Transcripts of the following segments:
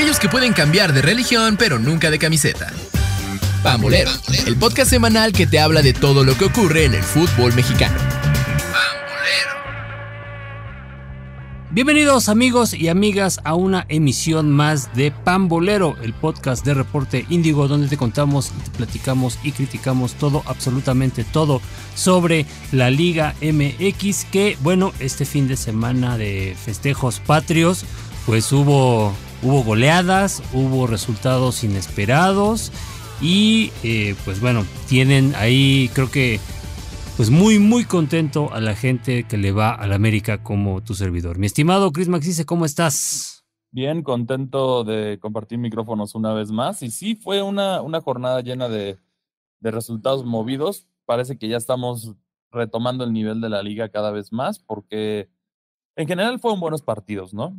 aquellos que pueden cambiar de religión pero nunca de camiseta. Pambolero, el podcast semanal que te habla de todo lo que ocurre en el fútbol mexicano. Bienvenidos amigos y amigas a una emisión más de Pambolero, el podcast de Reporte Índigo donde te contamos, te platicamos y criticamos todo, absolutamente todo sobre la Liga MX que bueno, este fin de semana de festejos patrios pues hubo, hubo goleadas, hubo resultados inesperados y eh, pues bueno, tienen ahí creo que pues muy, muy contento a la gente que le va a la América como tu servidor. Mi estimado Chris Maxice, ¿cómo estás? Bien, contento de compartir micrófonos una vez más. Y sí, fue una, una jornada llena de, de resultados movidos. Parece que ya estamos retomando el nivel de la liga cada vez más, porque en general fueron buenos partidos, ¿no?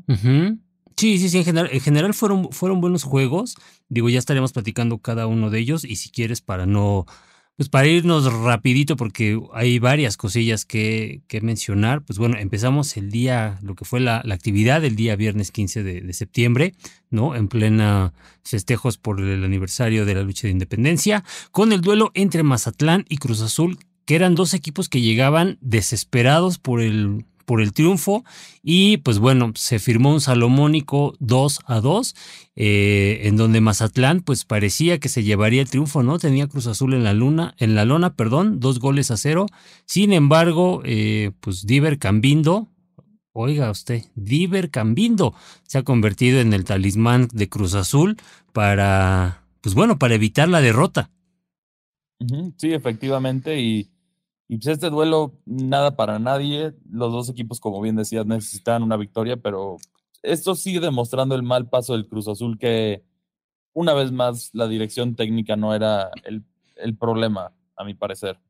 Sí, sí, sí, en general, en general fueron, fueron buenos juegos. Digo, ya estaremos platicando cada uno de ellos y si quieres para no pues para irnos rapidito, porque hay varias cosillas que, que, mencionar, pues bueno, empezamos el día, lo que fue la, la actividad del día viernes 15 de, de, septiembre, ¿no? En plena festejos por el aniversario de la lucha de independencia, con el duelo entre Mazatlán y Cruz Azul, que eran dos equipos que llegaban desesperados por el por el triunfo y pues bueno, se firmó un salomónico 2 a 2 eh, en donde Mazatlán pues parecía que se llevaría el triunfo, ¿no? Tenía Cruz Azul en la luna, en la lona, perdón, dos goles a cero. Sin embargo, eh, pues Diver Cambindo, oiga usted, Diver Cambindo se ha convertido en el talismán de Cruz Azul para, pues bueno, para evitar la derrota. Sí, efectivamente, y y pues este duelo, nada para nadie. Los dos equipos, como bien decías, necesitan una victoria, pero esto sigue demostrando el mal paso del Cruz Azul, que una vez más la dirección técnica no era el, el problema, a mi parecer.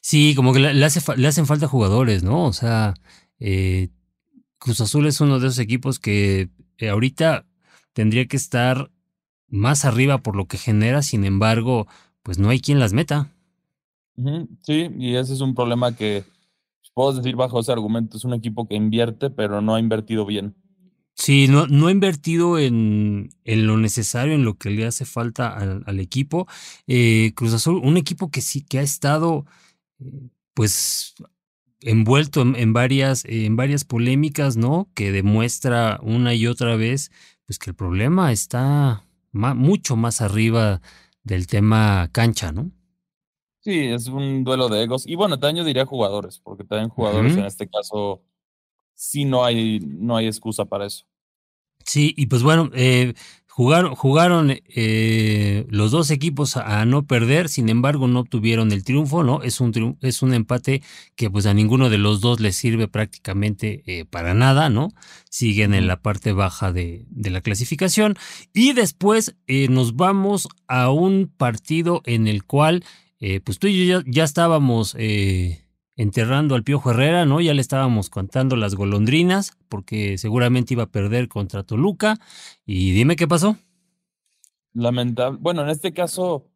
Sí, como que le, hace, le hacen falta jugadores, ¿no? O sea, eh, Cruz Azul es uno de esos equipos que eh, ahorita tendría que estar más arriba por lo que genera, sin embargo, pues no hay quien las meta. Sí, y ese es un problema que pues, puedo decir bajo ese argumento. Es un equipo que invierte, pero no ha invertido bien. Sí, no, no ha invertido en, en, lo necesario, en lo que le hace falta al, equipo. Eh, Cruz Azul, un equipo que sí, que ha estado, eh, pues, envuelto en, en, varias, en varias polémicas, ¿no? Que demuestra una y otra vez, pues, que el problema está mucho más arriba del tema cancha, ¿no? Sí, es un duelo de egos. Y bueno, también yo diría jugadores, porque también jugadores uh -huh. en este caso sí no hay, no hay excusa para eso. Sí, y pues bueno, eh, jugaron, jugaron eh, los dos equipos a, no perder, sin embargo no obtuvieron el triunfo, ¿no? Es un, es un empate que pues a ninguno de los dos les sirve prácticamente eh, para nada, ¿no? Siguen en la parte baja de, de la clasificación. Y después eh, nos vamos a un partido en el cual eh, pues tú y yo ya, ya estábamos eh, enterrando al Piojo Herrera, ¿no? Ya le estábamos contando las golondrinas, porque seguramente iba a perder contra Toluca. Y dime qué pasó. Lamentable. Bueno, en este caso,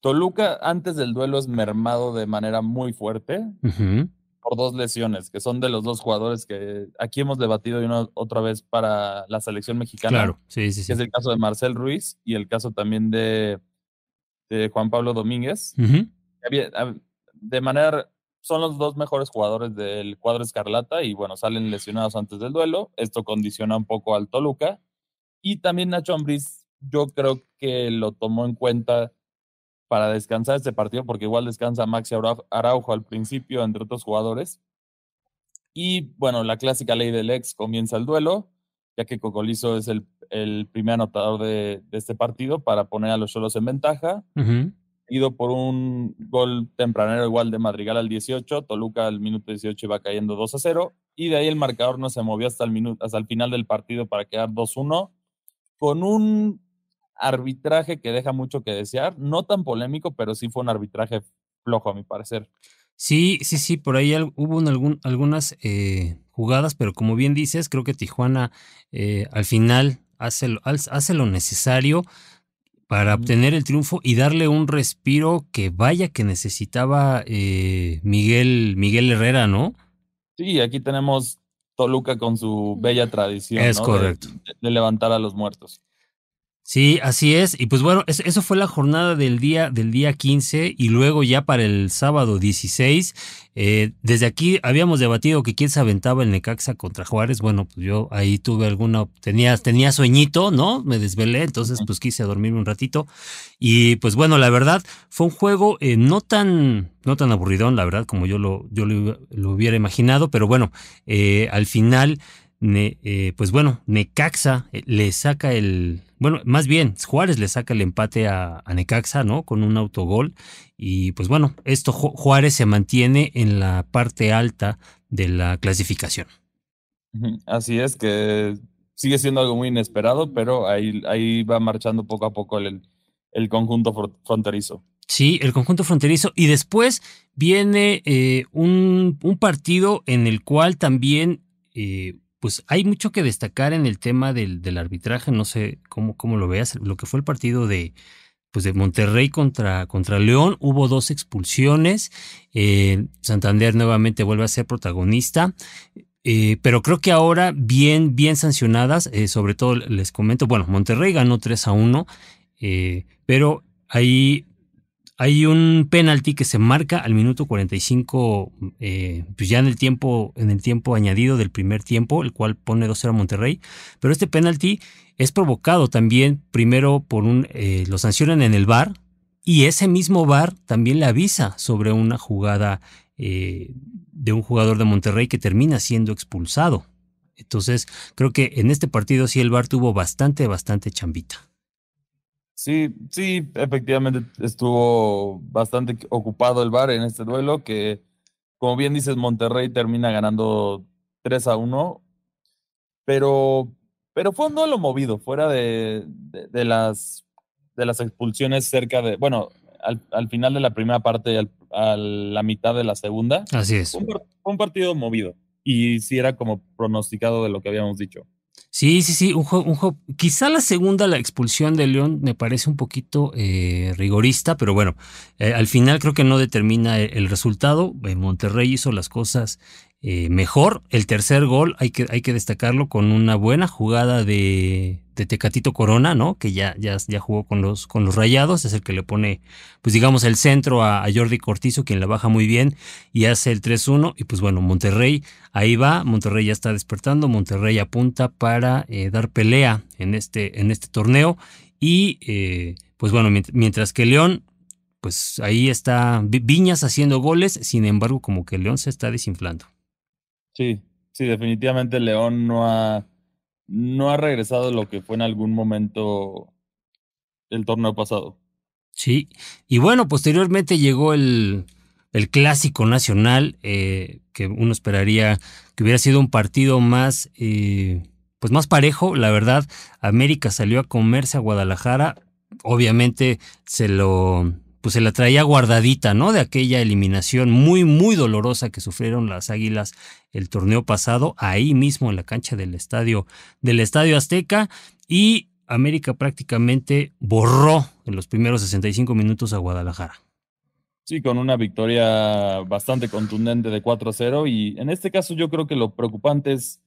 Toluca antes del duelo es mermado de manera muy fuerte uh -huh. por dos lesiones, que son de los dos jugadores que aquí hemos debatido una otra vez para la selección mexicana. Claro, sí, sí, sí. Que es el caso de Marcel Ruiz y el caso también de de Juan Pablo Domínguez. Uh -huh. De manera, son los dos mejores jugadores del cuadro Escarlata y bueno, salen lesionados antes del duelo. Esto condiciona un poco al Toluca. Y también Nacho Ambriz, yo creo que lo tomó en cuenta para descansar este partido, porque igual descansa Maxi Araujo al principio, entre otros jugadores. Y bueno, la clásica ley del ex comienza el duelo, ya que Cocolizo es el el primer anotador de, de, este partido para poner a los Cholos en ventaja. Uh -huh. Ido por un gol tempranero igual de Madrigal al 18, Toluca al minuto 18 iba cayendo 2 a 0 y de ahí el marcador no se movió hasta el, minuto, hasta el final del partido para quedar 2-1 con un arbitraje que deja mucho que desear, no tan polémico, pero sí fue un arbitraje flojo a mi parecer. Sí, sí, sí, por ahí hubo algún, algunas eh, jugadas, pero como bien dices, creo que Tijuana eh, al final hace, hace lo necesario para obtener el triunfo y darle un respiro que vaya que necesitaba eh, Miguel, Miguel Herrera, ¿no? Sí, aquí tenemos Toluca con su bella tradición. Es correcto. de, levantar a los muertos. Sí, así es. Y pues bueno, eso fue la jornada del día, del día 15 y luego ya para el sábado 16. Eh, desde aquí habíamos debatido que quién se aventaba el Necaxa contra Juárez. Bueno, pues yo ahí tuve alguna, tenía, tenía sueñito, ¿no? Me desvelé, entonces pues quise dormirme un ratito. Y pues bueno, la verdad fue un juego eh, no tan, no tan aburridón, la verdad, como yo lo, yo lo, hubiera imaginado, pero bueno, eh, al final eh, pues bueno, Necaxa eh, le saca el, bueno, más bien Juárez le saca el empate a, Necaxa, ¿no? Con un autogol. Y pues bueno, esto Juárez se mantiene en la parte alta de la clasificación. Así es, que sigue siendo algo muy inesperado, pero ahí, ahí va marchando poco a poco el, el conjunto fronterizo. Sí, el conjunto fronterizo. Y después viene eh, un, un, partido en el cual también pues hay mucho que destacar en el tema del, arbitraje, no sé cómo, cómo, lo veas, lo que fue el partido de, pues de Monterrey contra, contra León, hubo dos expulsiones, eh, Santander nuevamente vuelve a ser protagonista, eh, pero creo que ahora bien, bien sancionadas, eh, sobre todo les comento, bueno, Monterrey ganó 3 a 1, pero ahí hay un penalti que se marca al minuto 45, eh, pues ya en el tiempo, en el tiempo añadido del primer tiempo, el cual pone 2-0 a Monterrey. Pero este penalti es provocado también primero por un, eh, lo sancionan en el bar y ese mismo bar también le avisa sobre una jugada eh, de un jugador de Monterrey que termina siendo expulsado. Entonces, creo que en este partido sí el bar tuvo bastante, bastante chambita. Sí, sí, efectivamente estuvo bastante ocupado el bar en este duelo, que como bien dices, Monterrey termina ganando 3 a 1, pero, pero fue un duelo movido, fuera de, de, las, de las expulsiones cerca de, bueno, al, final de la primera parte y a la mitad de la segunda. Así es. Fue un, un partido movido y sí era como pronosticado de lo que habíamos dicho. Sí, sí, sí, un quizá la segunda, la expulsión de León, me parece un poquito eh, rigorista, pero bueno, eh, al final creo que no determina el, resultado. Monterrey hizo las cosas eh, mejor. El tercer gol hay que, hay que destacarlo con una buena jugada de, Tecatito Corona, ¿no? Que ya, ya, ya jugó con los, con los rayados, es el que le pone, pues digamos, el centro a, Jordi Cortizo, quien la baja muy bien y hace el 3-1. Y pues bueno, Monterrey ahí va, Monterrey ya está despertando, Monterrey apunta para eh, dar pelea en este, en este torneo. Y eh, pues bueno, mientras que León pues ahí está Viñas haciendo goles, sin embargo como que León se está desinflando. Sí, sí, definitivamente León no ha, no ha regresado lo que fue en algún momento el torneo pasado. Sí, y bueno, posteriormente llegó el, el clásico nacional, eh, que uno esperaría que hubiera sido un partido más, eh, pues más parejo. La verdad, América salió a comerse a Guadalajara. Obviamente se lo, pues se la traía guardadita, ¿no? De aquella eliminación muy, muy dolorosa que sufrieron las Águilas el torneo pasado, ahí mismo en la cancha del estadio, del Estadio Azteca, y América prácticamente borró en los primeros 65 minutos a Guadalajara. Sí, con una victoria bastante contundente de 4-0, y en este caso yo creo que lo preocupante es,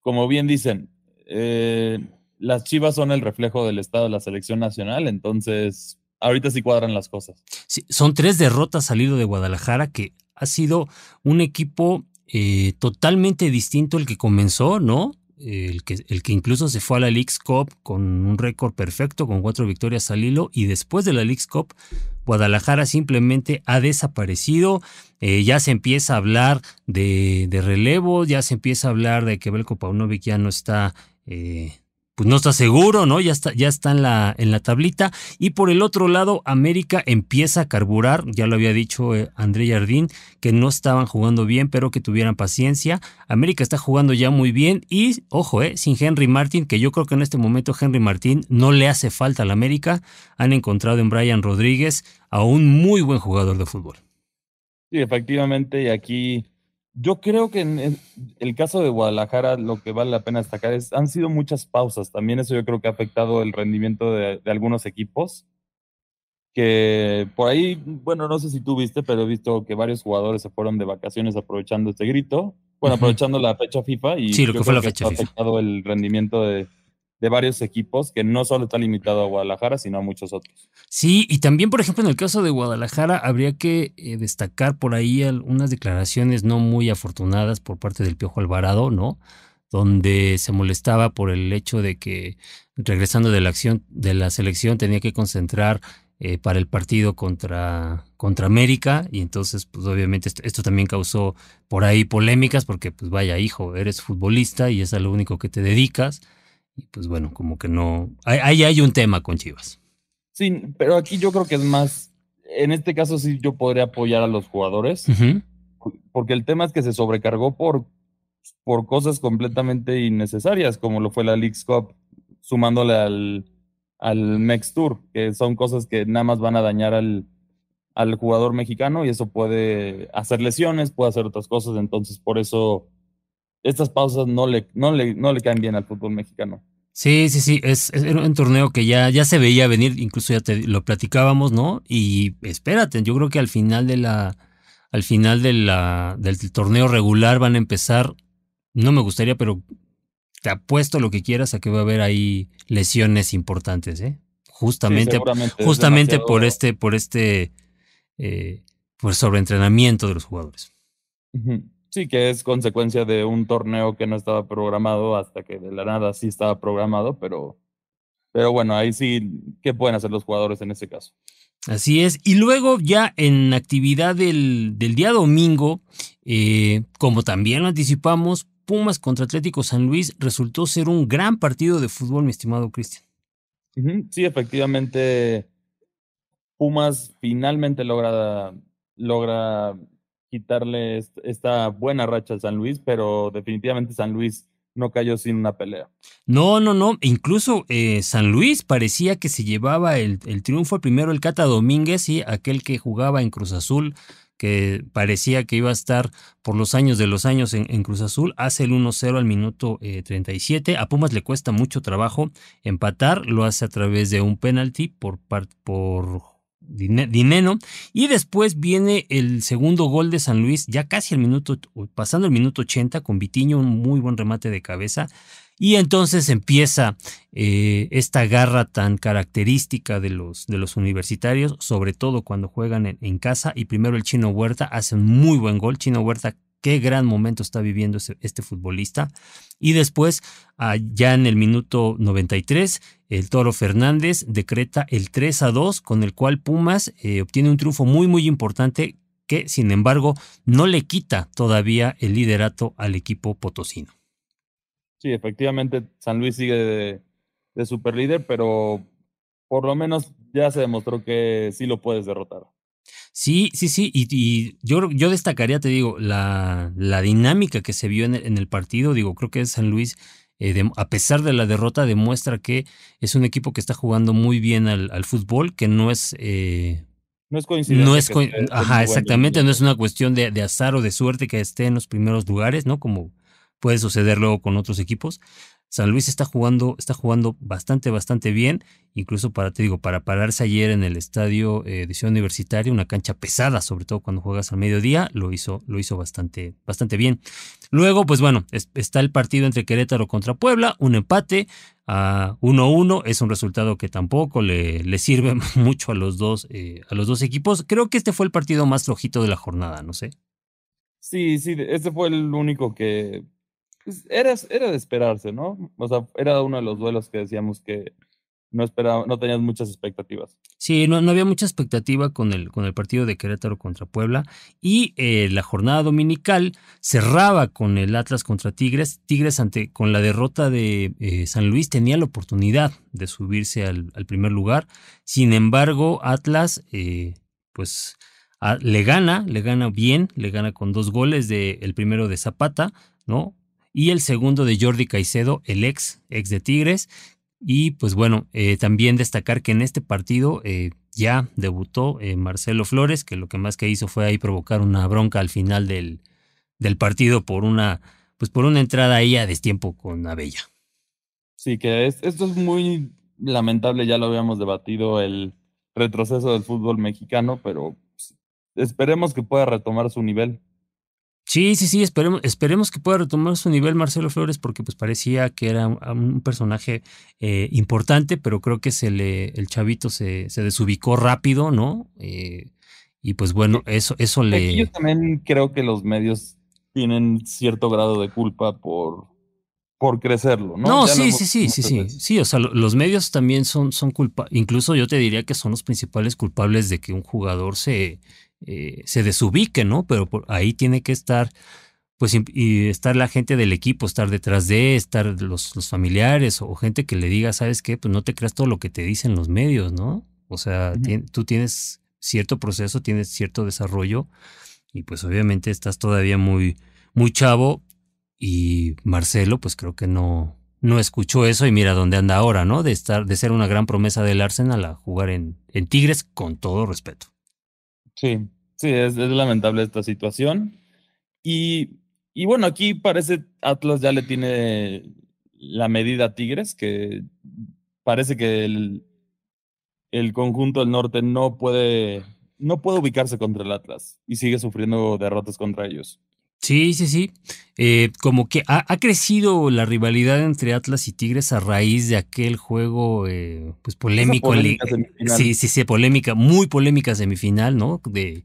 como bien dicen, eh, las Chivas son el reflejo del estado de la selección nacional, entonces ahorita sí cuadran las cosas. son tres derrotas salido de Guadalajara, que ha sido un equipo eh, totalmente distinto al que comenzó, ¿no? El que, el que incluso se fue a la League's Cup con un récord perfecto, con cuatro victorias al hilo, y después de la League's Cup, Guadalajara simplemente ha desaparecido. Eh, ya se empieza a hablar de, de, relevo, ya se empieza a hablar de que Belko Paunovic ya no está eh, pues no está seguro, ¿no? Ya está, ya está en la, en la tablita. Y por el otro lado, América empieza a carburar, ya lo había dicho eh, André Jardín, que no estaban jugando bien, pero que tuvieran paciencia. América está jugando ya muy bien y, ojo, eh, sin Henry Martin, que yo creo que en este momento Henry Martin no le hace falta al América. Han encontrado en Brian Rodríguez a un muy buen jugador de fútbol. Sí, efectivamente, y aquí yo creo que en el caso de Guadalajara lo que vale la pena destacar es han sido muchas pausas. También eso yo creo que ha afectado el rendimiento de, algunos equipos. Que por ahí, bueno, no sé si tú viste, pero he visto que varios jugadores se fueron de vacaciones aprovechando este grito. Bueno, aprovechando la fecha FIFA y sí, lo que fue la fecha ha afectado el rendimiento de, de varios equipos que no solo está limitado a Guadalajara, sino a muchos otros. Sí, y también, por ejemplo, en el caso de Guadalajara, habría que eh, destacar por ahí unas declaraciones no muy afortunadas por parte del Piojo Alvarado, ¿no? Donde se molestaba por el hecho de que regresando de la acción de la selección tenía que concentrar eh, para el partido contra, contra América y entonces pues obviamente esto, esto, también causó por ahí polémicas porque pues vaya hijo, eres futbolista y es a lo único que te dedicas y pues bueno, como que no. Ahí hay, un tema con Chivas. Sí, pero aquí yo creo que es más. En este caso sí yo podría apoyar a los jugadores. Porque el tema es que se sobrecargó por, por cosas completamente innecesarias, como lo fue la League's Cup, sumándole al, al Mex Tour, que son cosas que nada más van a dañar al, al jugador mexicano y eso puede hacer lesiones, puede hacer otras cosas. Entonces, por eso estas pausas no le, no le, no le caen bien al fútbol mexicano. Sí, sí, sí, es, un torneo que ya, ya se veía venir, incluso ya te lo platicábamos, ¿no? Y espérate, yo creo que al final de la, al final de la, del torneo regular van a empezar, no me gustaría, pero te apuesto lo que quieras a que va a haber ahí lesiones importantes, ¿eh? Justamente, justamente por este, por este, eh, por sobreentrenamiento de los jugadores. Sí, que es consecuencia de un torneo que no estaba programado hasta que de la nada sí estaba programado, pero, pero bueno, ahí sí, ¿qué pueden hacer los jugadores en ese caso? Así es. Y luego ya en actividad del, día domingo, eh, como también lo anticipamos, Pumas contra Atlético San Luis resultó ser un gran partido de fútbol, mi estimado Cristian. Sí, efectivamente, Pumas finalmente logra, logra quitarle esta buena racha a San Luis, pero definitivamente San Luis no cayó sin una pelea. No, no, no. Incluso eh, San Luis parecía que se llevaba el, el, triunfo. Primero el Cata Domínguez y aquel que jugaba en Cruz Azul, que parecía que iba a estar por los años de los años en, Cruz Azul, hace el 1-0 al minuto 37. Eh, a Pumas le cuesta mucho trabajo empatar, lo hace a través de un penalti por, por Dineno. Y después viene el segundo gol de San Luis, ya casi el minuto, pasando el minuto 80, con Vitiño, un muy buen remate de cabeza. Y entonces empieza eh, esta garra tan característica de los, de los universitarios, sobre todo cuando juegan en, en, casa. Y primero el Chino Huerta hace un muy buen gol. Chino Huerta qué gran momento está viviendo este, futbolista. Y después, ah, ya en el minuto 93, el Toro Fernández decreta el 3 a 2, con el cual Pumas eh, obtiene un triunfo muy, muy importante que, sin embargo, no le quita todavía el liderato al equipo potosino. Sí, efectivamente, San Luis sigue de, de super líder, pero por lo menos ya se demostró que sí lo puedes derrotar. Sí, sí, sí, y, yo, yo destacaría, te digo, la, la dinámica que se vio en el, partido, digo, creo que San Luis, eh, a pesar de la derrota, demuestra que es un equipo que está jugando muy bien al, fútbol, que no es... Eh, no es coincidencia. No es ajá, exactamente, no es una cuestión de, de azar o de suerte que esté en los primeros lugares, ¿no? Como puede suceder luego con otros equipos, San Luis está jugando, está jugando bastante, bastante bien. Incluso para, te digo, para pararse ayer en el estadio eh, de Ciudad Universitaria, una cancha pesada, sobre todo cuando juegas al mediodía, lo hizo, lo hizo bastante, bastante bien. Luego, pues bueno, está el partido entre Querétaro contra Puebla, un empate a 1-1. Es un resultado que tampoco le, le sirve mucho a los, dos, eh, a los dos equipos. Creo que este fue el partido más flojito de la jornada, no sé. Sí, sí, este fue el único que era, era de esperarse, ¿no? O sea, era uno de los duelos que decíamos que no esperaba, no tenías muchas expectativas. Sí, no, no había mucha expectativa con el, con el partido de Querétaro contra Puebla. Y eh, la jornada dominical cerraba con el Atlas contra Tigres. Tigres ante, con la derrota de eh, San Luis tenía la oportunidad de subirse al, primer lugar. Sin embargo, Atlas, eh, pues le gana, le gana bien, le gana con dos goles de el primero de Zapata, ¿no? Y el segundo de Jordi Caicedo, el ex, ex de Tigres. Y pues bueno, eh, también destacar que en este partido eh, ya debutó eh, Marcelo Flores, que lo que más que hizo fue ahí provocar una bronca al final del, del partido por una, pues por una entrada ahí a destiempo con Abella. Sí, que esto es muy lamentable, ya lo habíamos debatido, el retroceso del fútbol mexicano, pero pues, esperemos que pueda retomar su nivel. Sí, sí, sí, esperemos, esperemos que pueda retomar su nivel Marcelo Flores porque pues parecía que era un, personaje eh, importante, pero creo que se le, el chavito se, se desubicó rápido, ¿no? Eh, y pues bueno, eso, eso le... Yo también creo que los medios tienen cierto grado de culpa por, por crecerlo, ¿no? No, sí, sí, sí, sí, sí, sí, o sea, los medios también son, son culpa, incluso yo te diría que son los principales culpables de que un jugador se, eh, se desubique, ¿no? Pero por ahí tiene que estar, pues, y estar la gente del equipo, estar detrás de, estar los, los familiares o gente que le diga, ¿sabes qué? Pues no te creas todo lo que te dicen los medios, ¿no? O sea, tú tienes cierto proceso, tienes cierto desarrollo y pues obviamente estás todavía muy, muy chavo y Marcelo pues creo que no, no escuchó eso y mira dónde anda ahora, ¿no? De estar, de ser una gran promesa del Arsenal a jugar en, en Tigres con todo respeto. Sí, sí, es, lamentable esta situación. Y, y, bueno, aquí parece Atlas ya le tiene la medida a Tigres, que parece que el, el conjunto del norte no puede, no puede ubicarse contra el Atlas y sigue sufriendo derrotas contra ellos. Sí, sí, sí. Eh, como que ha, crecido la rivalidad entre Atlas y Tigres a raíz de aquel juego, eh, pues polémico. sí, sí, sí, polémica, muy polémica semifinal, ¿no? De,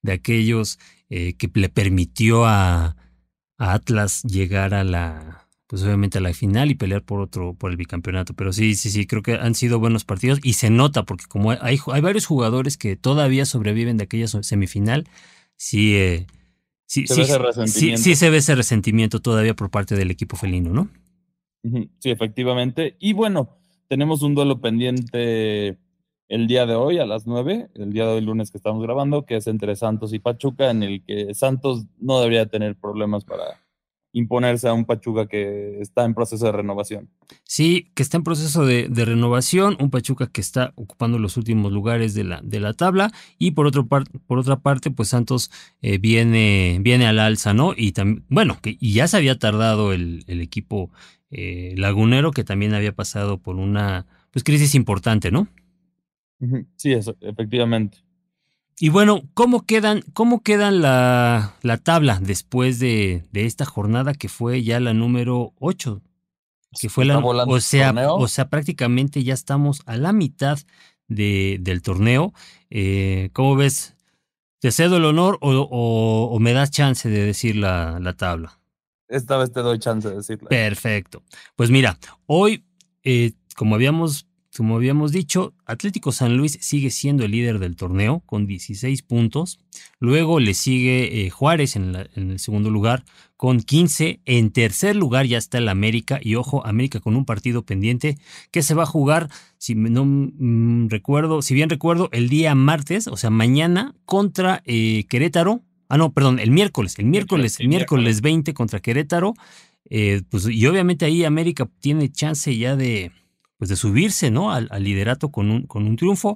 de aquellos eh, que le permitió a, a Atlas llegar a la, pues obviamente a la final y pelear por otro, por el bicampeonato. Pero sí, sí, sí, creo que han sido buenos partidos y se nota porque como hay, hay varios jugadores que todavía sobreviven de aquella semifinal, sí, sí, sí, sí, sí, se ve ese resentimiento todavía por parte del equipo felino, ¿no? Sí, efectivamente. Y bueno, tenemos un duelo pendiente el día de hoy a las 9, el día de hoy lunes que estamos grabando, que es entre Santos y Pachuca, en el que Santos no debería tener problemas para imponerse a un Pachuca que está en proceso de renovación. Sí, que está en proceso de, renovación, un Pachuca que está ocupando los últimos lugares de la, de la tabla y por, otro por otra parte, pues Santos eh, viene, viene al alza, ¿no? Y también, bueno, que y ya se había tardado el, equipo eh, lagunero que también había pasado por una pues, crisis importante, ¿no? Sí, eso, efectivamente. Y bueno, ¿cómo quedan, cómo quedan la, la tabla después de, de, esta jornada que fue ya la número 8? Que fue la, o sea, o sea, prácticamente ya estamos a la mitad de, del torneo. Eh, ¿Cómo ves? ¿Te cedo el honor o, o, me das chance de decir la, la, tabla? Esta vez te doy chance de decirla. Perfecto. Pues mira, hoy, eh, como habíamos como habíamos dicho, Atlético San Luis sigue siendo el líder del torneo con 16 puntos. Luego le sigue eh, Juárez en, el segundo lugar con 15. En tercer lugar ya está el América. Y ojo, América con un partido pendiente que se va a jugar, si no mm, recuerdo, si bien recuerdo, el día martes, o sea, mañana contra eh, Querétaro. Ah, no, perdón, el miércoles, el miércoles, el miércoles 20 contra Querétaro. Eh, pues, y obviamente ahí América tiene chance ya de pues de subirse ¿no? al, liderato con un, con un triunfo.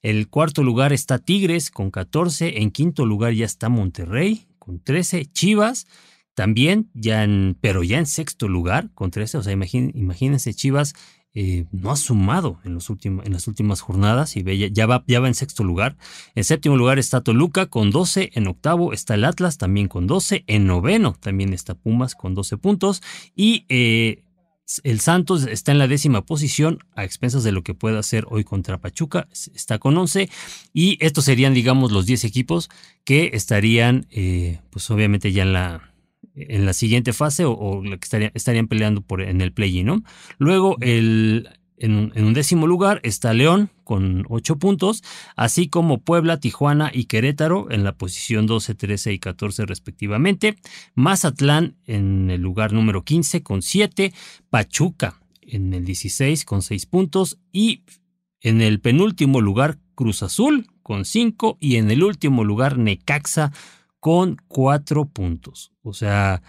El cuarto lugar está Tigres con 14, en quinto lugar ya está Monterrey con 13, Chivas también, ya en, pero ya en sexto lugar con 13, o sea, imagínense, Chivas eh, no ha sumado en, los en las últimas jornadas y ya, ya, va, ya va en sexto lugar. En séptimo lugar está Toluca con 12, en octavo está el Atlas también con 12, en noveno también está Pumas con 12 puntos y eh, el Santos está en la décima posición a expensas de lo que pueda hacer hoy contra Pachuca, está con 11 y estos serían digamos los 10 equipos que estarían eh, pues obviamente ya en la, en la siguiente fase o, que estarían, estarían peleando por, en el play-in, ¿no? Luego el, en, un décimo lugar está León con 8 puntos, así como Puebla, Tijuana y Querétaro en la posición 12, 13 y 14 respectivamente. Mazatlán en el lugar número 15 con 7. Pachuca en el 16 con 6 puntos. Y en el penúltimo lugar Cruz Azul con 5. Y en el último lugar Necaxa con 4 puntos. O sea,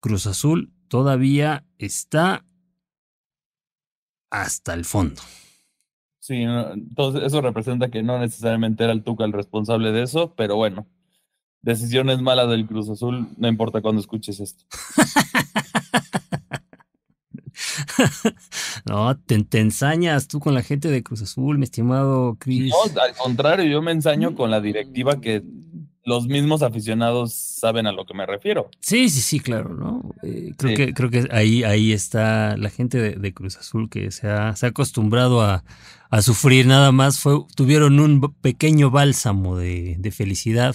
Cruz Azul todavía está hasta el fondo. Sí, entonces eso representa que no necesariamente era el Tuca el responsable de eso, pero bueno, decisiones malas del Cruz Azul, no importa cuando escuches esto. no, te, ensañas tú con la gente de Cruz Azul, mi estimado Chris. No, al contrario, yo me ensaño con la directiva que los mismos aficionados saben a lo que me refiero. Sí, sí, sí, claro, ¿no? Eh, creo, que, creo que ahí, ahí está la gente de, Cruz Azul que se ha, se ha acostumbrado a, sufrir nada más. Fue, tuvieron un pequeño bálsamo de, de felicidad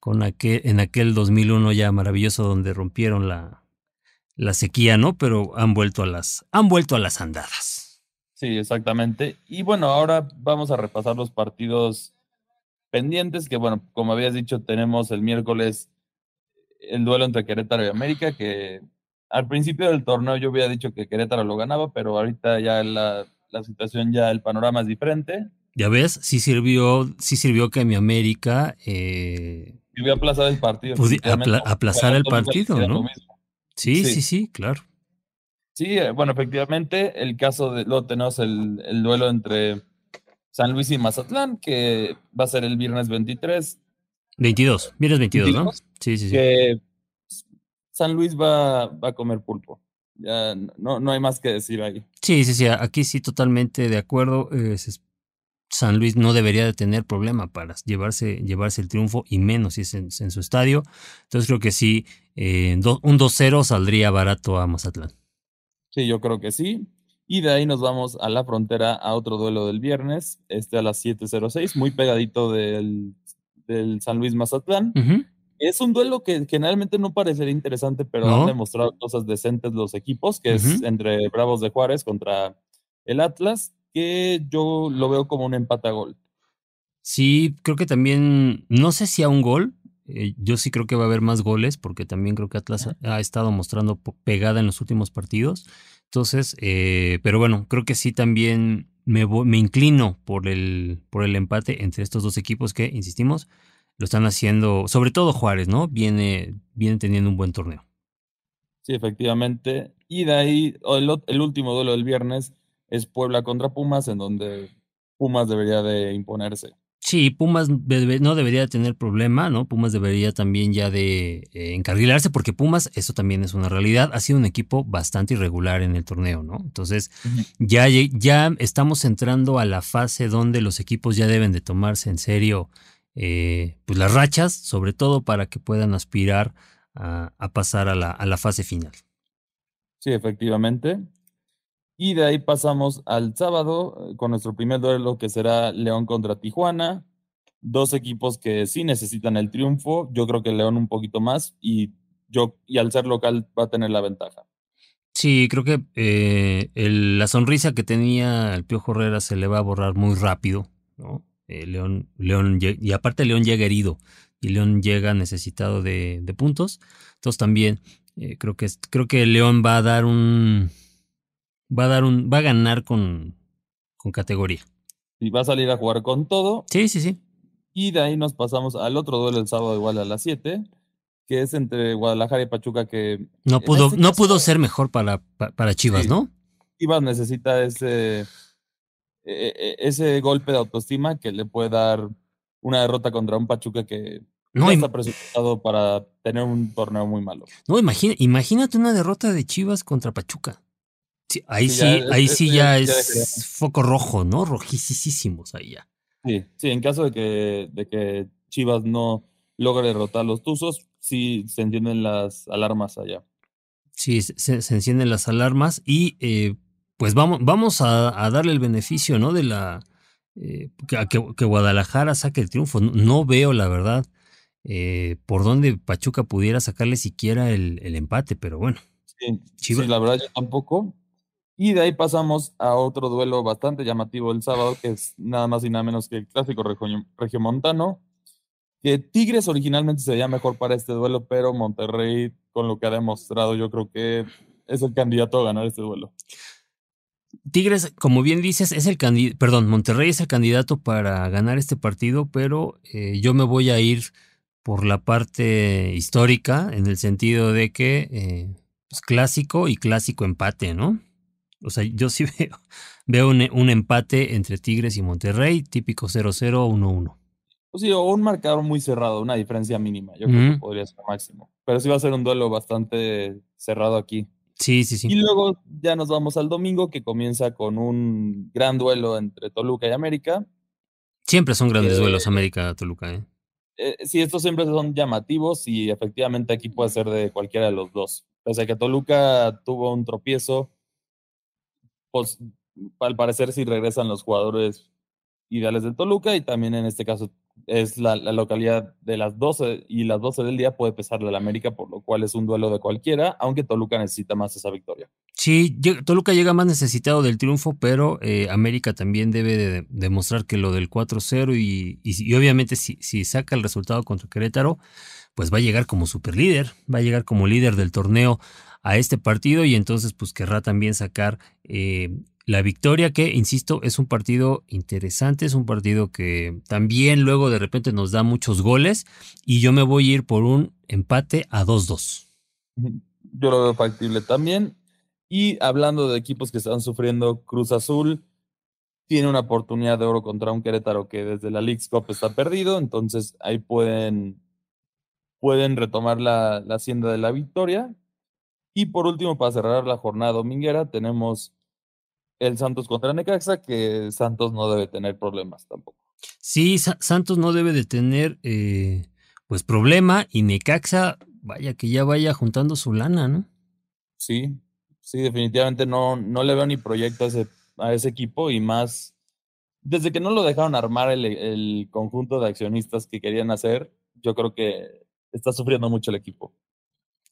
con aquel, en aquel 2001 ya maravilloso donde rompieron la, la sequía, ¿no? Pero han vuelto a las, han vuelto a las andadas. Sí, exactamente. Y bueno, ahora vamos a repasar los partidos pendientes, que bueno, como habías dicho, tenemos el miércoles el duelo entre Querétaro y América, que al principio del torneo yo había dicho que Querétaro lo ganaba, pero ahorita ya la, situación, ya el panorama es diferente. Ya ves, sí sirvió, sí sirvió que mi América eh, a aplazar el partido. aplazar el partido, ¿no? Sí, sí, sí, claro. Sí, eh, bueno, efectivamente, el caso de, luego tenemos el, el duelo entre San Luis y Mazatlán, que va a ser el viernes 23. 22, viernes 22, ¿no? Sí, sí, sí. Que San Luis va, va a comer pulpo. Ya no, no hay más que decir ahí. Sí, sí, sí, aquí sí totalmente de acuerdo. San Luis no debería de tener problema para llevarse, llevarse el triunfo y menos si es en, su estadio. Entonces creo que sí, eh, un 2-0 saldría barato a Mazatlán. Sí, yo creo que sí. Y de ahí nos vamos a la frontera a otro duelo del viernes, este a las 7.06, muy pegadito del, del San Luis Mazatlán. Es un duelo que generalmente no parecería interesante, pero han demostrado cosas decentes los equipos, que es entre Bravos de Juárez contra el Atlas, que yo lo veo como un empate a gol. Sí, creo que también, no sé si a un gol, eh, yo sí creo que va a haber más goles, porque también creo que Atlas ha estado mostrando pegada en los últimos partidos. Entonces, eh, pero bueno, creo que sí también me, me inclino por el, por el empate entre estos dos equipos que, insistimos, lo están haciendo, sobre todo Juárez, ¿no? Viene, viene teniendo un buen torneo. Sí, efectivamente. Y de ahí, el, el último duelo del viernes es Puebla contra Pumas, en donde Pumas debería de imponerse. Sí, Pumas no debería tener problema, ¿no? Pumas debería también ya de eh, encarrilarse, porque Pumas, eso también es una realidad, ha sido un equipo bastante irregular en el torneo, ¿no? Entonces, ya, ya estamos entrando a la fase donde los equipos ya deben de tomarse en serio eh, pues las rachas, sobre todo para que puedan aspirar a, pasar a la, a la fase final. Sí, efectivamente. Y de ahí pasamos al sábado eh, con nuestro primer duelo que será León contra Tijuana. Dos equipos que sí necesitan el triunfo. Yo creo que León un poquito más y yo y al ser local va a tener la ventaja. Sí, creo que eh, la sonrisa que tenía el Piojo Herrera se le va a borrar muy rápido, ¿no? Eh, León, León, y aparte León llega herido y León llega necesitado de, de puntos. Entonces también creo que creo que León va a dar un va a dar un, va a ganar con, con categoría. Y va a salir a jugar con todo. Sí, sí, sí. Y de ahí nos pasamos al otro duelo el sábado igual a las 7, que es entre Guadalajara y Pachuca que... No pudo, este no pudo ser mejor para, para Chivas, ¿no? Chivas necesita ese, e, e, ese golpe de autoestima que le puede dar una derrota contra un Pachuca que no está presupuestado para tener un torneo muy malo. No, imagina, imagínate una derrota de Chivas contra Pachuca ahí sí, ahí sí ya es foco rojo, ¿no? Rojísimos ahí ya. Sí, sí, en caso de que, de que Chivas no logre derrotar a los Tuzos, sí se encienden las alarmas allá. Sí, se, encienden las alarmas y eh, pues vamos, vamos a, darle el beneficio, ¿no? De la... Eh, que, Guadalajara saque el triunfo. No, veo, la verdad, eh, por dónde Pachuca pudiera sacarle siquiera el, empate, pero bueno. sí, la verdad yo tampoco. Y de ahí pasamos a otro duelo bastante llamativo el sábado, que es nada más y nada menos que el clásico regiomontano, que Tigres originalmente se veía mejor para este duelo, pero Monterrey, con lo que ha demostrado, yo creo que es el candidato a ganar este duelo. Tigres, como bien dices, es el candidato, perdón, Monterrey es el candidato para ganar este partido, pero eh, yo me voy a ir por la parte histórica, en el sentido de que eh, pues, clásico y clásico empate, ¿no? O sea, yo sí veo, veo un, empate entre Tigres y Monterrey, típico 0-0, 1-1. Pues sí, o un marcador muy cerrado, una diferencia mínima. Yo creo que podría ser máximo. Pero sí va a ser un duelo bastante cerrado aquí. Sí, sí, sí. Y luego ya nos vamos al domingo, que comienza con un gran duelo entre Toluca y América. Siempre son grandes duelos América-Toluca, ¿eh? eh, sí, estos siempre son llamativos y efectivamente aquí puede ser de cualquiera de los dos. Pese a que Toluca tuvo un tropiezo, pues al parecer sí regresan los jugadores ideales del Toluca y también en este caso es la, localidad de las 12 y las 12 del día puede pesarle al América, por lo cual es un duelo de cualquiera, aunque Toluca necesita más esa victoria. Sí, Toluca llega más necesitado del triunfo, pero eh, América también debe demostrar que lo del 4-0 y, y, obviamente si, si saca el resultado contra Querétaro, pues va a llegar como superlíder, va a llegar como líder del torneo a este partido y entonces pues querrá también sacar eh, la victoria que, insisto, es un partido interesante, es un partido que también luego de repente nos da muchos goles y yo me voy a ir por un empate a 2-2. Yo lo veo factible también. Y hablando de equipos que están sufriendo, Cruz Azul tiene una oportunidad de oro contra un Querétaro que desde la League's Cup está perdido, entonces ahí pueden, pueden retomar la, la hacienda de la victoria. Y por último, para cerrar la jornada dominguera, tenemos el Santos contra Necaxa, que Santos no debe tener problemas tampoco. Sí, Santos no debe de tener eh, pues problema y Necaxa, vaya que ya vaya juntando su lana, ¿no? Sí, sí, definitivamente no, no le veo ni proyecto a ese, a ese equipo y más desde que no lo dejaron armar el, el conjunto de accionistas que querían hacer, yo creo que está sufriendo mucho el equipo.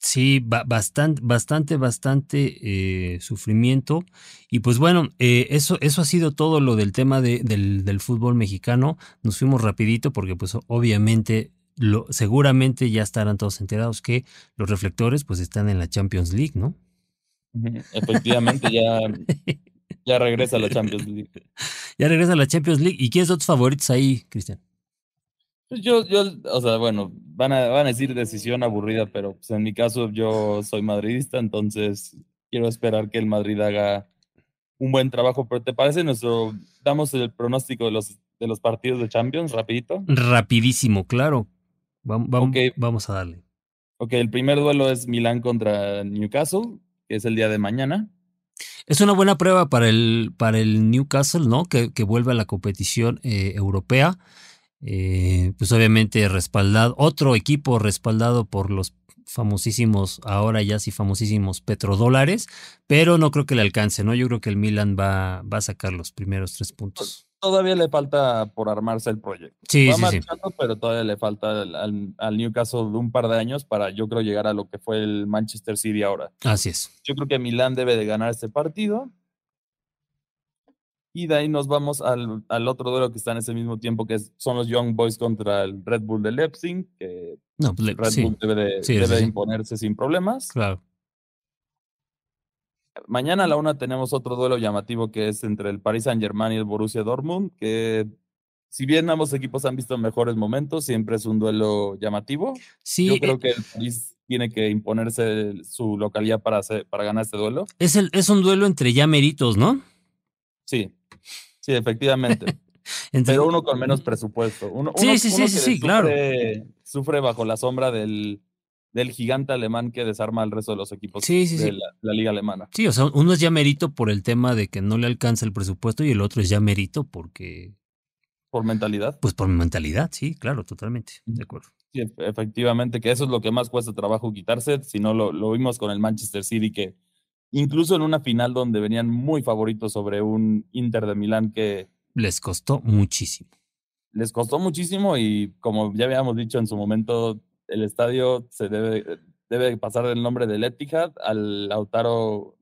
Sí, bastante, bastante, bastante eh, sufrimiento. Y pues bueno, eh, eso, eso ha sido todo lo del tema de, del, del, fútbol mexicano. Nos fuimos rapidito porque pues obviamente, lo, seguramente ya estarán todos enterados que los reflectores pues están en la Champions League, ¿no? Efectivamente, ya, ya regresa a la Champions League. Ya regresa a la Champions League. ¿Y quiénes son tus favoritos ahí, Cristian? Pues yo, yo, o sea, bueno, van a, van a decir decisión aburrida, pero pues en mi caso yo soy madridista, entonces quiero esperar que el Madrid haga un buen trabajo. Pero ¿te parece nuestro, damos el pronóstico de los, de los partidos de Champions rapidito? Rapidísimo, claro. Vamos, vamos, vamos a darle. Ok, el primer duelo es Milán contra Newcastle, que es el día de mañana. Es una buena prueba para el, para el Newcastle, ¿no? Que, que vuelve a la competición eh, europea. Eh, pues obviamente respaldado, otro equipo respaldado por los famosísimos, ahora ya sí famosísimos petrodólares, pero no creo que le alcance, ¿no? Yo creo que el Milan va, va a sacar los primeros tres puntos. Todavía le falta por armarse el proyecto. Sí, va sí, marchando, pero todavía le falta al, al, Newcastle de un par de años para yo creo llegar a lo que fue el Manchester City ahora. Así es. Yo creo que Milan debe de ganar este partido y de ahí nos vamos al, al, otro duelo que está en ese mismo tiempo, que son los Young Boys contra el Red Bull de Leipzig, que no, pues, Red Bull debe, de, debe imponerse sin problemas. Claro. Mañana a la una tenemos otro duelo llamativo que es entre el Paris Saint Germain y el Borussia Dortmund, que si bien ambos equipos han visto mejores momentos, siempre es un duelo llamativo. Sí, Yo creo que el Paris tiene que imponerse su localidad para, hacer, para ganar este duelo. Es, el, es un duelo entre ya meritos, ¿no? Sí, Sí, efectivamente. Pero uno con menos presupuesto. Uno, sí, sí, sí, sí, sufre, claro. Sufre bajo la sombra del, del gigante alemán que desarma al resto de los equipos sí, sí, de la, liga alemana. Sí, o sea, uno es ya mérito por el tema de que no le alcanza el presupuesto y el otro es ya mérito porque... Por mentalidad. Pues por mentalidad, sí, claro, totalmente, de acuerdo. Sí, efectivamente, que eso es lo que más cuesta trabajo quitarse. Si no, lo, lo vimos con el Manchester City, que incluso en una final donde venían muy favoritos sobre un Inter de Milán que... Les costó muchísimo. Les costó muchísimo y como ya habíamos dicho en su momento, el estadio se debe, debe pasar del nombre del Etihad al Lautaro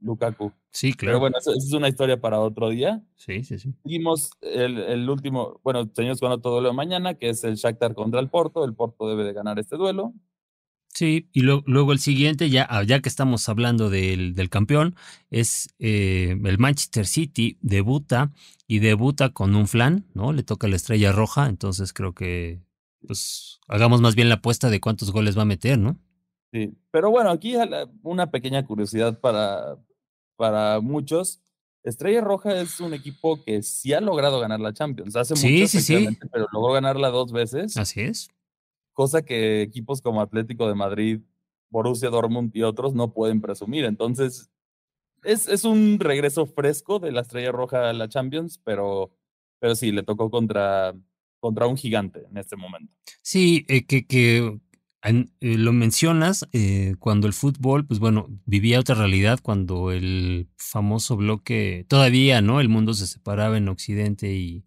Lukaku. Sí, claro. Pero bueno, eso, es una historia para otro día. Sí, sí, sí. Vimos el, el último, bueno, señores, con otro duelo mañana, que es el Shakhtar contra el Porto. El Porto debe de ganar este duelo. Sí, y luego el siguiente, ya, ah, ya que estamos hablando del, del campeón, es eh, el Manchester City, debuta y debuta con un flan, ¿no? Le toca la estrella roja, entonces creo que pues hagamos más bien la apuesta de cuántos goles va a meter, ¿no? Sí, pero bueno, aquí una pequeña curiosidad para, para muchos. Estrella Roja es un equipo que sí ha logrado ganar la Champions. Hace sí, mucho, sí, sí. pero logró ganarla dos veces. Así es cosa que equipos como Atlético de Madrid, Borussia Dortmund y otros no pueden presumir. Entonces, es, es un regreso fresco de la Estrella Roja a la Champions, pero, pero sí, le tocó contra, contra un gigante en este momento. Sí, eh, que, que eh, lo mencionas eh, cuando el fútbol, pues bueno, vivía otra realidad cuando el famoso bloque, todavía, ¿no? El mundo se separaba en Occidente y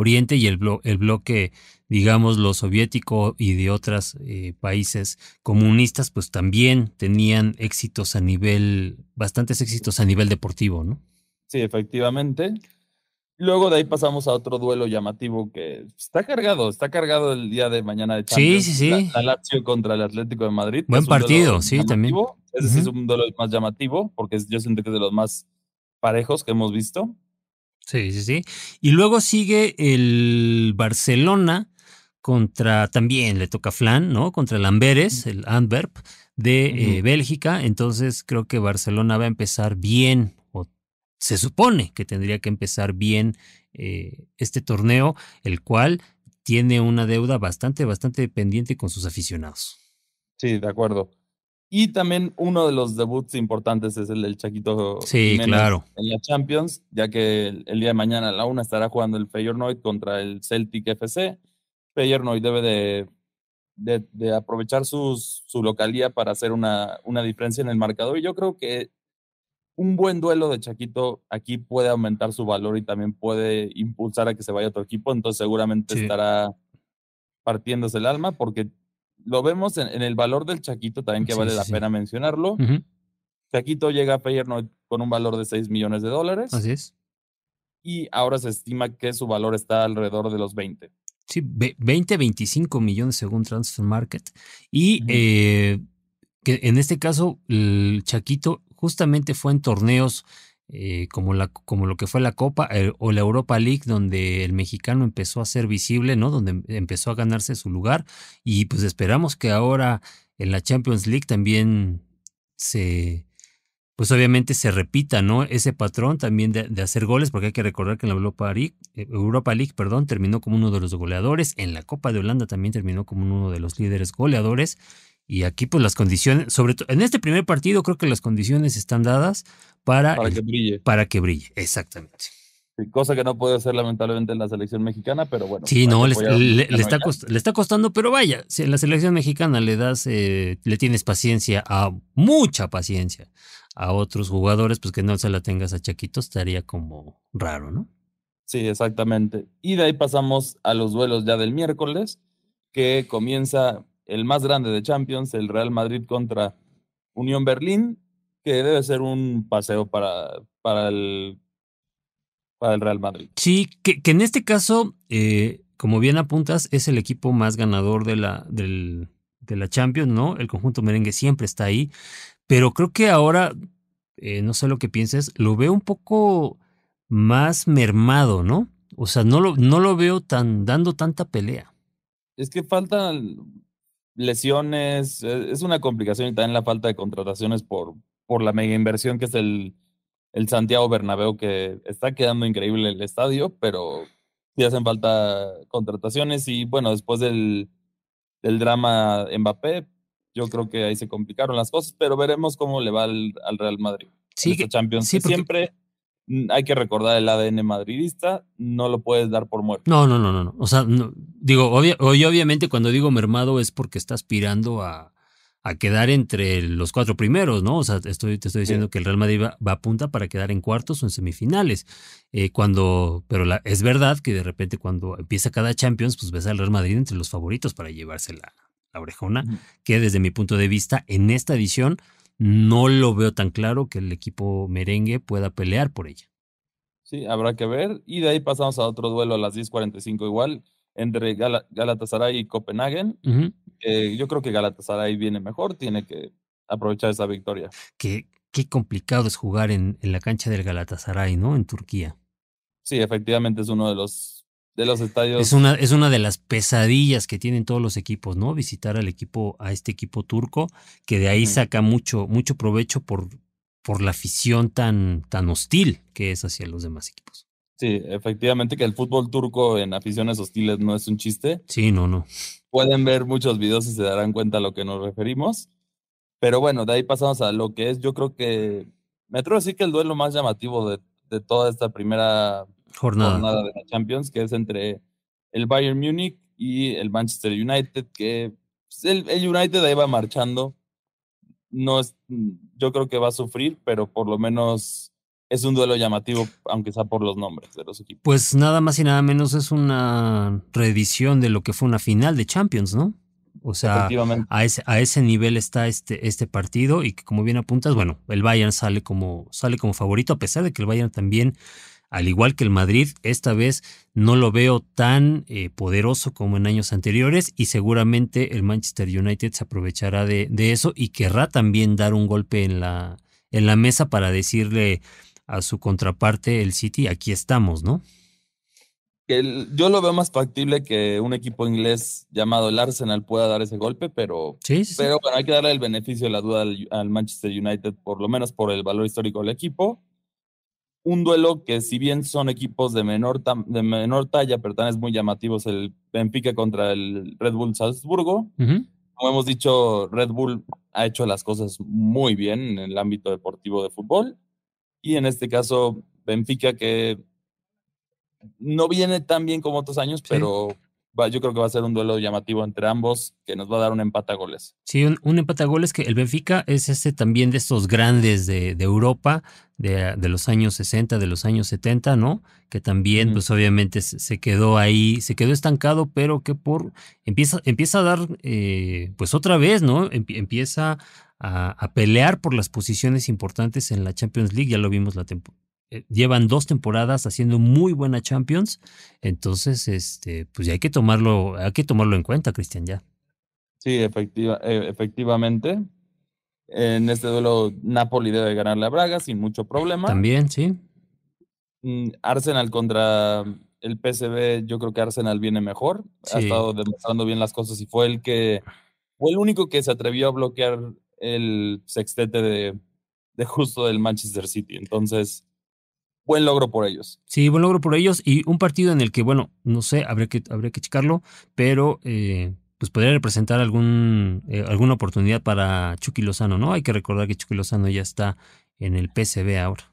Oriente y el, el bloque, digamos, lo soviético y de otros eh, países comunistas, pues también tenían éxitos a nivel, bastantes éxitos a nivel deportivo, ¿no? Sí, efectivamente. Luego de ahí pasamos a otro duelo llamativo que está cargado, está cargado el día de mañana de Champions. Sí, sí, sí. La, Lazio contra el Atlético de Madrid. Buen partido, sí, también. Ese sí es un duelo más llamativo porque yo siento que es de los más parejos que hemos visto. Sí, sí, sí. Y luego sigue el Barcelona contra, también le toca Flan, ¿no? Contra el Amberes, el Antwerp de eh, Bélgica. Entonces creo que Barcelona va a empezar bien se supone que tendría que empezar bien eh, este torneo, el cual tiene una deuda bastante, bastante pendiente con sus aficionados. Sí, de acuerdo. Y también uno de los debuts importantes es el del Chaquito sí, claro. en la Champions, ya que el, día de mañana a la una estará jugando el Feyenoord contra el Celtic FC. Feyenoord debe de, de, aprovechar sus, su localía para hacer una, una diferencia en el marcador. Y yo creo que un buen duelo de Chaquito aquí puede aumentar su valor y también puede impulsar a que se vaya a otro equipo, entonces seguramente estará partiéndose el alma porque lo vemos en, el valor del Chaquito también que vale la pena mencionarlo. Chaquito llega a Feyenoord con un valor de 6 millones de dólares. Así es. Y ahora se estima que su valor está alrededor de los 20. Sí, 20, 25 millones según Transfer Market. Y eh, que en este caso, el Chaquito justamente fue en torneos eh, como, la, como lo que fue la Copa eh, o la Europa League, donde el mexicano empezó a ser visible, ¿no? Donde empezó a ganarse su lugar. Y pues esperamos que ahora en la Champions League también se, pues obviamente se repita, ¿no? Ese patrón también de, hacer goles, porque hay que recordar que en la Europa League, eh, Europa League, perdón, terminó como uno de los goleadores, en la Copa de Holanda también terminó como uno de los líderes goleadores, y aquí pues las condiciones, sobre todo en este primer partido creo que las condiciones están dadas para, para que brille. Para que brille, exactamente. cosa que no puede hacer lamentablemente en la selección mexicana, pero bueno. Sí, no, le, está le, está costando, pero vaya, si en la selección mexicana le das, eh, le tienes paciencia, a mucha paciencia a otros jugadores, pues que no se la tengas a Chaquito estaría como raro, ¿no? Sí, exactamente. Y de ahí pasamos a los duelos ya del miércoles, que comienza el más grande de Champions, el Real Madrid contra Unión Berlín, que debe ser un paseo para, para, el, para el Real Madrid. Sí, que, que en este caso, eh, como bien apuntas, es el equipo más ganador de la, del, de la Champions, ¿no? El conjunto merengue siempre está ahí, pero creo que ahora, eh, no sé lo que pienses, lo veo un poco más mermado, ¿no? O sea, no lo, no lo veo tan dando tanta pelea. Es que falta lesiones, e, es una complicación y también la falta de contrataciones por, por la mega inversión que es el, el Santiago Bernabéu, que está quedando increíble el estadio, pero sí hacen falta contrataciones y bueno, después del, del drama Mbappé, yo creo que ahí se complicaron las cosas, pero veremos cómo le va al, Real Madrid. Sí, que, Champions. siempre Mm, hay que recordar el ADN madridista, no lo puedes dar por muerto. No, no, no, no. O sea, digo, obviamente cuando digo mermado es porque está aspirando a, a, quedar entre los cuatro primeros, ¿no? O sea, estoy, te estoy diciendo que el Real Madrid va, a punta para quedar en cuartos o en semifinales. Eh, cuando, pero la, es verdad que de repente cuando empieza cada Champions, pues ves al Real Madrid entre los favoritos para llevarse la, la orejona, que desde mi punto de vista, en esta edición no lo veo tan claro que el equipo merengue pueda pelear por ella. Sí, habrá que ver. Y de ahí pasamos a otro duelo a las 10:45 igual, entre Galatasaray y Copenhagen. yo creo que Galatasaray viene mejor, tiene que aprovechar esa victoria. Qué, qué complicado es jugar en, en la cancha del Galatasaray, ¿no? En Turquía. Sí, efectivamente es uno de los de los estadios. Es una, es una de las pesadillas que tienen todos los equipos, ¿no? Visitar al equipo, a este equipo turco, que de ahí saca mucho, mucho provecho por, por la afición tan, tan hostil que es hacia los demás equipos. Sí, efectivamente que el fútbol turco en aficiones hostiles no es un chiste. Sí, no, no. Pueden ver muchos videos y se darán cuenta a lo que nos referimos. Pero bueno, de ahí pasamos a lo que es, yo creo que, me atrevo a decir que el duelo más llamativo de, de toda esta primera jornada. de la Champions, que es entre el Bayern Múnich y el Manchester United, que pues, el, el United ahí va marchando. No es, yo creo que va a sufrir, pero por lo menos es un duelo llamativo, aunque sea por los nombres de los equipos. Pues nada más y nada menos es una reedición de lo que fue una final de Champions, ¿no? O sea, a ese, a ese nivel está este, este partido y que como bien apuntas, bueno, el Bayern sale como, sale como favorito, a pesar de que el Bayern también, al igual que el Madrid, esta vez no lo veo tan eh, poderoso como en años anteriores y seguramente el Manchester United se aprovechará de, de eso y querrá también dar un golpe en la, en la mesa para decirle a su contraparte, el City, aquí estamos, ¿no? yo lo veo más factible que un equipo inglés llamado el Arsenal pueda dar ese golpe, pero, sí, pero bueno, hay que darle el beneficio de la duda al, Manchester United, por lo menos por el valor histórico del equipo. Un duelo que si bien son equipos de menor, de menor talla, pero también es muy llamativos, el Benfica contra el Red Bull Salzburgo. Como hemos dicho, Red Bull ha hecho las cosas muy bien en el ámbito deportivo de fútbol. Y en este caso, Benfica que no viene tan bien como otros años, pero yo creo que va a ser un duelo llamativo entre ambos que nos va a dar un empate a goles. Sí, un, empate a goles que el Benfica es este también de estos grandes de, Europa de, los años 60, de los años 70, ¿no? Que también, pues obviamente se quedó ahí, se quedó estancado, pero que por empieza, empieza a dar, eh, pues otra vez, ¿no? Empieza a, a, pelear por las posiciones importantes en la Champions League, ya lo vimos la, temporada llevan dos temporadas haciendo muy buena Champions, entonces este, pues ya hay que tomarlo, hay que tomarlo en cuenta, Cristian, ya. Sí, efectiva, eh, efectivamente. En este duelo, Napoli debe ganarle a Braga sin mucho problema. También, sí. Mm, Arsenal contra el PSV, yo creo que Arsenal viene mejor. Ha estado demostrando bien las cosas y fue el que fue el único que se atrevió a bloquear el sextete de, de justo del Manchester City. Entonces, buen logro por ellos. Sí, buen logro por ellos y un partido en el que, bueno, no sé, habría que, habría que checarlo, pero eh, pues podría representar algún, eh, alguna oportunidad para Chucky Lozano, ¿no? Hay que recordar que Chucky Lozano ya está en el PCB ahora.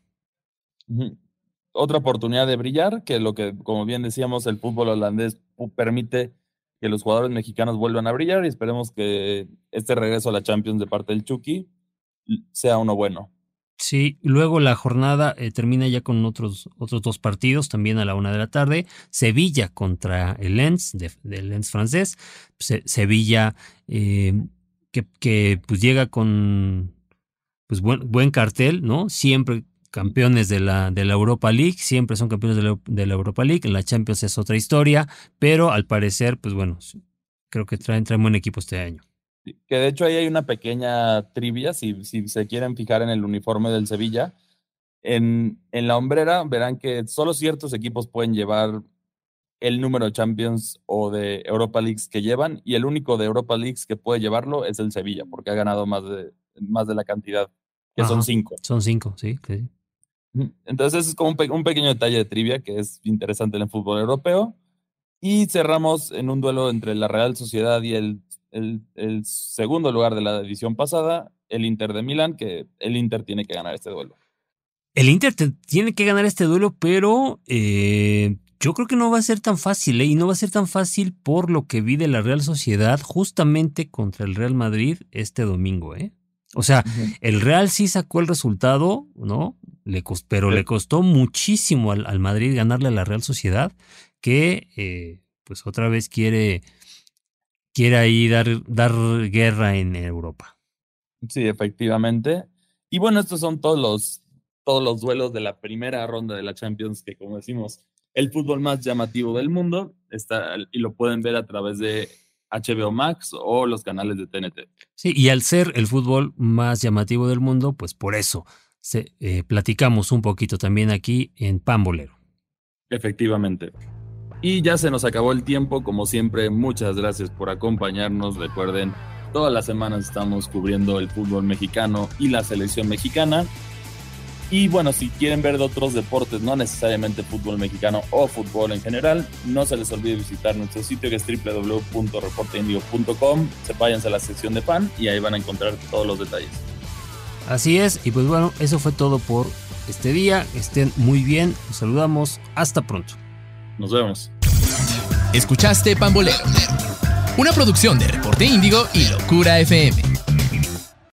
Otra oportunidad de brillar, que lo que, como bien decíamos, el fútbol holandés permite que los jugadores mexicanos vuelvan a brillar y esperemos que este regreso a la Champions de parte del Chucky sea uno bueno. Sí, luego la jornada eh, termina ya con otros, otros dos partidos, también a la una de la tarde. Sevilla contra el Lens, del Lens francés. Sevilla eh, que, pues llega con pues buen, buen cartel, ¿no? Siempre campeones de la, de la Europa League, siempre son campeones de la, de la Europa League. En la Champions es otra historia, pero al parecer, pues bueno, creo que traen, traen buen equipo este año. Que de hecho ahí hay una pequeña trivia, si, si se quieren fijar en el uniforme del Sevilla. En, en la hombrera verán que solo ciertos equipos pueden llevar el número de Champions o de Europa Leagues que llevan, y el único de Europa Leagues que puede llevarlo es el Sevilla, porque ha ganado más de, más de la cantidad, que son cinco. Son cinco, sí. Entonces es como un, un, pequeño detalle de trivia que es interesante en el fútbol europeo. Y cerramos en un duelo entre la Real Sociedad y el el, segundo lugar de la edición pasada, el Inter de Milán, que el Inter tiene que ganar este duelo. El Inter tiene que ganar este duelo, pero eh, yo creo que no va a ser tan fácil, ¿eh? y no va a ser tan fácil por lo que vi de la Real Sociedad justamente contra el Real Madrid este domingo, ¿eh? O sea, el Real sí sacó el resultado, ¿no? Le pero le costó muchísimo al, Madrid ganarle a la Real Sociedad, que eh, pues otra vez quiere quiere ahí dar, dar guerra en Europa. Sí, efectivamente. Y bueno, estos son todos los, todos los duelos de la primera ronda de la Champions, que como decimos, el fútbol más llamativo del mundo, está, y lo pueden ver a través de HBO Max o los canales de TNT. Sí, y al ser el fútbol más llamativo del mundo, pues por eso se, eh, platicamos un poquito también aquí en Pambolero. Efectivamente. Y ya se nos acabó el tiempo, como siempre, muchas gracias por acompañarnos. Recuerden, todas las semanas estamos cubriendo el fútbol mexicano y la selección mexicana. Y bueno, si quieren ver de otros deportes, no necesariamente fútbol mexicano o fútbol en general, no se les olvide visitar nuestro sitio que es www.reporteindio.com. Se váyanse a la sección de pan y ahí van a encontrar todos los detalles. Así es, y pues bueno, eso fue todo por este día. Estén muy bien, los saludamos, hasta pronto. Nos vemos. Escuchaste Pambolero, una producción de Reporte Índigo y Locura FM.